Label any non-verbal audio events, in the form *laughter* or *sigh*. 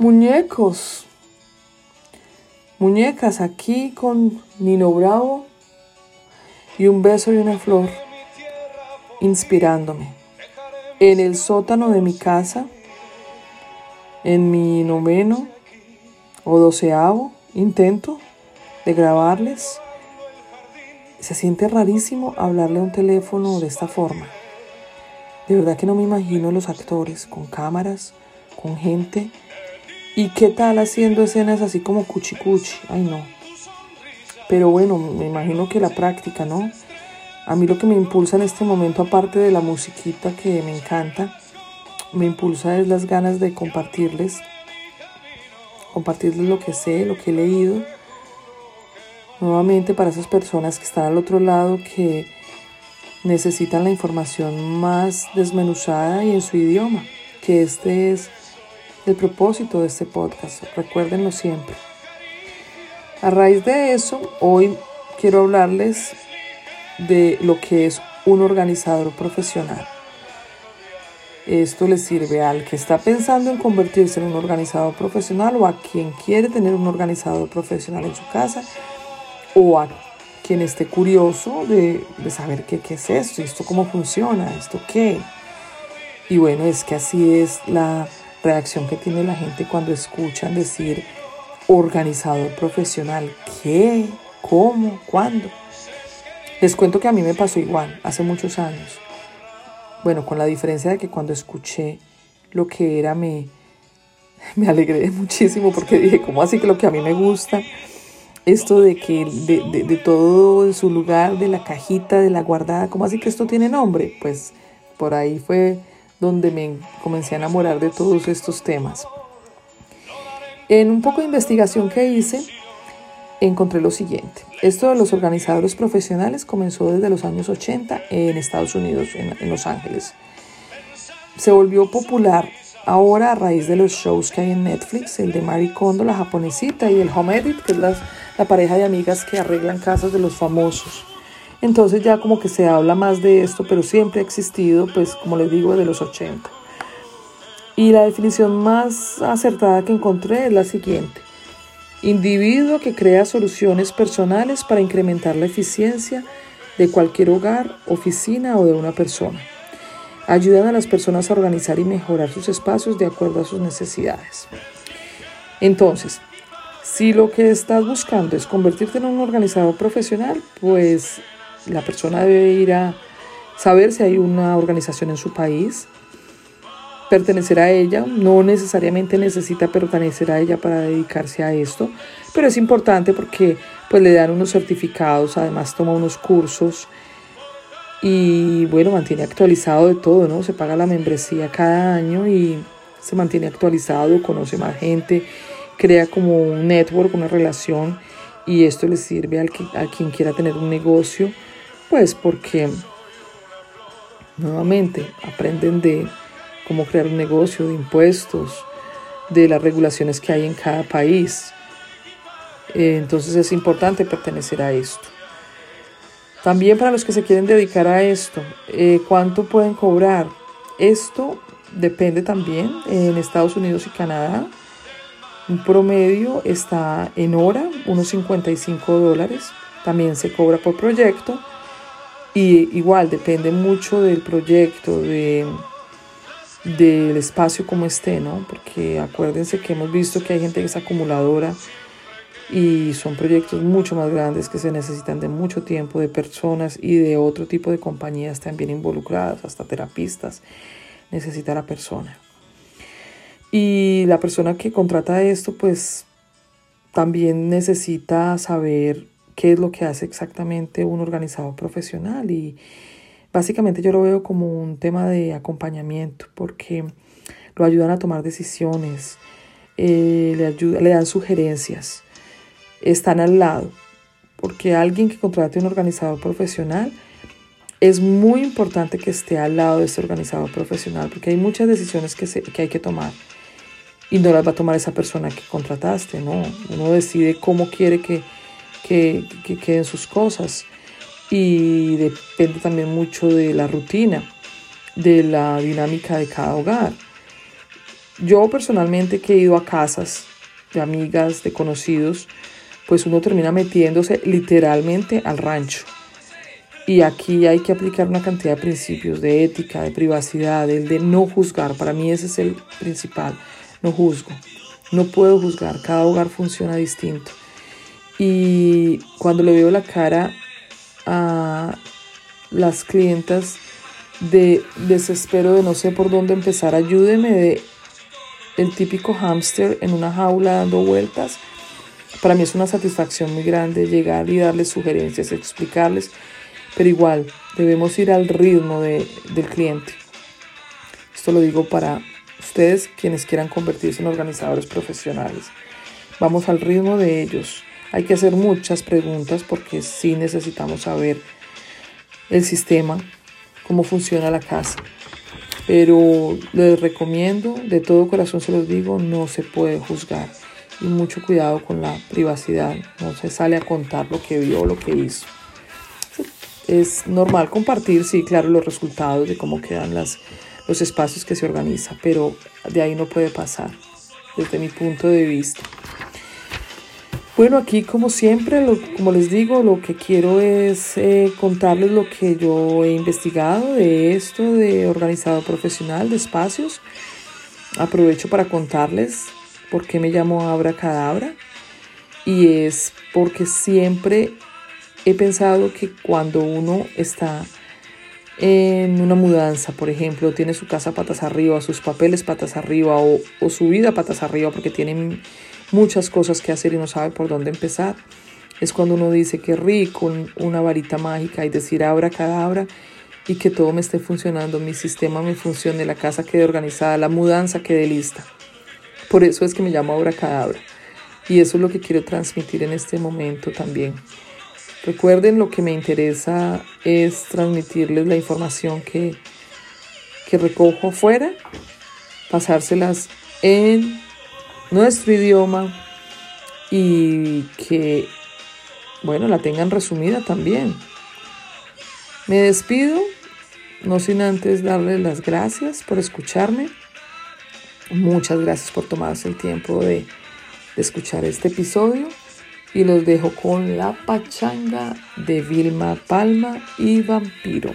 Muñecos. Muñecas aquí con Nino Bravo y un beso y una flor inspirándome. En el sótano de mi casa, en mi noveno o doceavo intento de grabarles, se siente rarísimo hablarle a un teléfono de esta forma. De verdad que no me imagino los actores con cámaras, con gente ¿Y qué tal haciendo escenas así como cuchi cuchi? Ay, no. Pero bueno, me imagino que la práctica, ¿no? A mí lo que me impulsa en este momento, aparte de la musiquita que me encanta, me impulsa es las ganas de compartirles, compartirles lo que sé, lo que he leído. Nuevamente para esas personas que están al otro lado, que necesitan la información más desmenuzada y en su idioma, que este es el propósito de este podcast. Recuérdenlo siempre. A raíz de eso, hoy quiero hablarles de lo que es un organizador profesional. Esto le sirve al que está pensando en convertirse en un organizador profesional o a quien quiere tener un organizador profesional en su casa o a quien esté curioso de, saber qué, qué es esto, esto cómo funciona, esto qué. Y bueno, es que así es la reacción que tiene la gente cuando escuchan decir organizador profesional. ¿Qué? ¿Cómo? ¿Cuándo? Les cuento que a mí me pasó igual, hace muchos años. Bueno, con la diferencia de que cuando escuché lo que era me, me alegré *laughs* muchísimo porque dije, ¿cómo así que lo que a mí me gusta? Esto de que de, de todo en su lugar, de la cajita, de la guardada, ¿cómo así que esto tiene nombre? Pues por ahí fue donde me comencé a enamorar de todos estos temas. En un poco de investigación que hice, encontré lo siguiente. Esto de los organizadores profesionales comenzó desde los años 80 en Estados Unidos, en, Los Ángeles. Se volvió popular ahora a raíz de los shows que hay en Netflix, el de Marie Kondo, la japonesita, y el Home Edit, que es la pareja de amigas que arreglan casas de los famosos. Entonces ya como que se habla más de esto, pero siempre ha existido, pues como les digo, de los 80. Y la definición más acertada que encontré es la siguiente. Individuo que crea soluciones personales para incrementar la eficiencia de cualquier hogar, oficina o de una persona. Ayudan a las personas a organizar y mejorar sus espacios de acuerdo a sus necesidades. Entonces, si lo que estás buscando es convertirte en un organizador profesional, pues la persona debe ir a saber si hay una organización en su país, pertenecer a ella, no necesariamente necesita pertenecer a ella para dedicarse a esto, pero es importante porque pues le dan unos certificados, además toma unos cursos y bueno, mantiene actualizado de todo, ¿no? Se paga la membresía cada año y se mantiene actualizado, conoce más gente, crea como un network, una relación y esto le sirve al que, a quien quiera tener un negocio pues porque nuevamente aprenden de cómo crear un negocio, de impuestos, de las regulaciones que hay en cada país. Eh, entonces es importante pertenecer a esto. También para los que se quieren dedicar a esto, eh, ¿cuánto pueden cobrar? Esto depende también en Estados Unidos y Canadá. Un promedio está en hora, unos 55 dólares. También se cobra por proyecto. Y igual depende mucho del proyecto, de, del espacio como esté, ¿no? Porque acuérdense que hemos visto que hay gente que es acumuladora y son proyectos mucho más grandes que se necesitan de mucho tiempo, de personas y de otro tipo de compañías también involucradas, hasta terapistas, necesita la persona. Y la persona que contrata esto, pues también necesita saber qué es lo que hace exactamente un organizador profesional y básicamente yo lo veo como un tema de acompañamiento porque lo ayudan a tomar decisiones, eh, le, le dan sugerencias, están al lado, porque alguien que contrate un organizador profesional es muy importante que esté al lado de ese organizador profesional porque hay muchas decisiones que, que hay que tomar y no las va a tomar esa persona que contrataste, ¿no? Uno decide cómo quiere que que, queden sus cosas. Y depende también mucho de la rutina, de la dinámica de cada hogar. yo personalmente que he ido a casas de amigas, de conocidos, pues uno termina metiéndose literalmente al rancho. Y aquí hay que aplicar una cantidad de principios de ética, de privacidad, el de no juzgar. Para mí ese es el principal. No juzgo. No puedo juzgar. Cada hogar funciona distinto. Y cuando le veo la cara a las clientas de desespero de no sé por dónde empezar, ayúdeme de el típico hámster en una jaula dando vueltas. Para mí es una satisfacción muy grande llegar y darles sugerencias, explicarles, pero igual debemos ir al ritmo de, del cliente. Esto lo digo para ustedes quienes quieran convertirse en organizadores profesionales. Vamos al ritmo de ellos. Hay que hacer muchas preguntas porque sí necesitamos saber el sistema, cómo funciona la casa. Pero les recomiendo, de todo corazón se los digo, no se puede juzgar. Y mucho cuidado con la privacidad. No se sale a contar lo que vio, lo que hizo. Es normal compartir, sí, claro, los resultados de cómo quedan las, los espacios que se organiza, pero de ahí no puede pasar, desde mi punto de vista. Bueno, aquí como siempre, como les digo, lo que quiero es eh, contarles lo que yo he investigado de esto de organizado profesional de espacios. Aprovecho para contarles por qué me llamo Abra Cadabra y es porque siempre he pensado que cuando uno está en una mudanza, por ejemplo, tiene su casa patas arriba, sus papeles patas arriba o, o su vida patas arriba porque tienen muchas cosas que hacer y no sabe por dónde empezar. Es cuando uno dice que rico, una varita mágica y decir abra cadabra y que todo me esté funcionando, mi sistema me funcione, la casa quede organizada, la mudanza quede lista. Por eso es que me llamo abra cadabra. Y eso es lo que quiero transmitir en este momento también. Recuerden, lo que me interesa es transmitirles la información que, que recojo afuera, pasárselas en nuestro idioma y que, bueno, la tengan resumida también. Me despido, no sin antes darles las gracias por escucharme. Muchas gracias por tomarse el tiempo de, de escuchar este episodio y los dejo con la pachanga de Vilma Palma y Vampiro.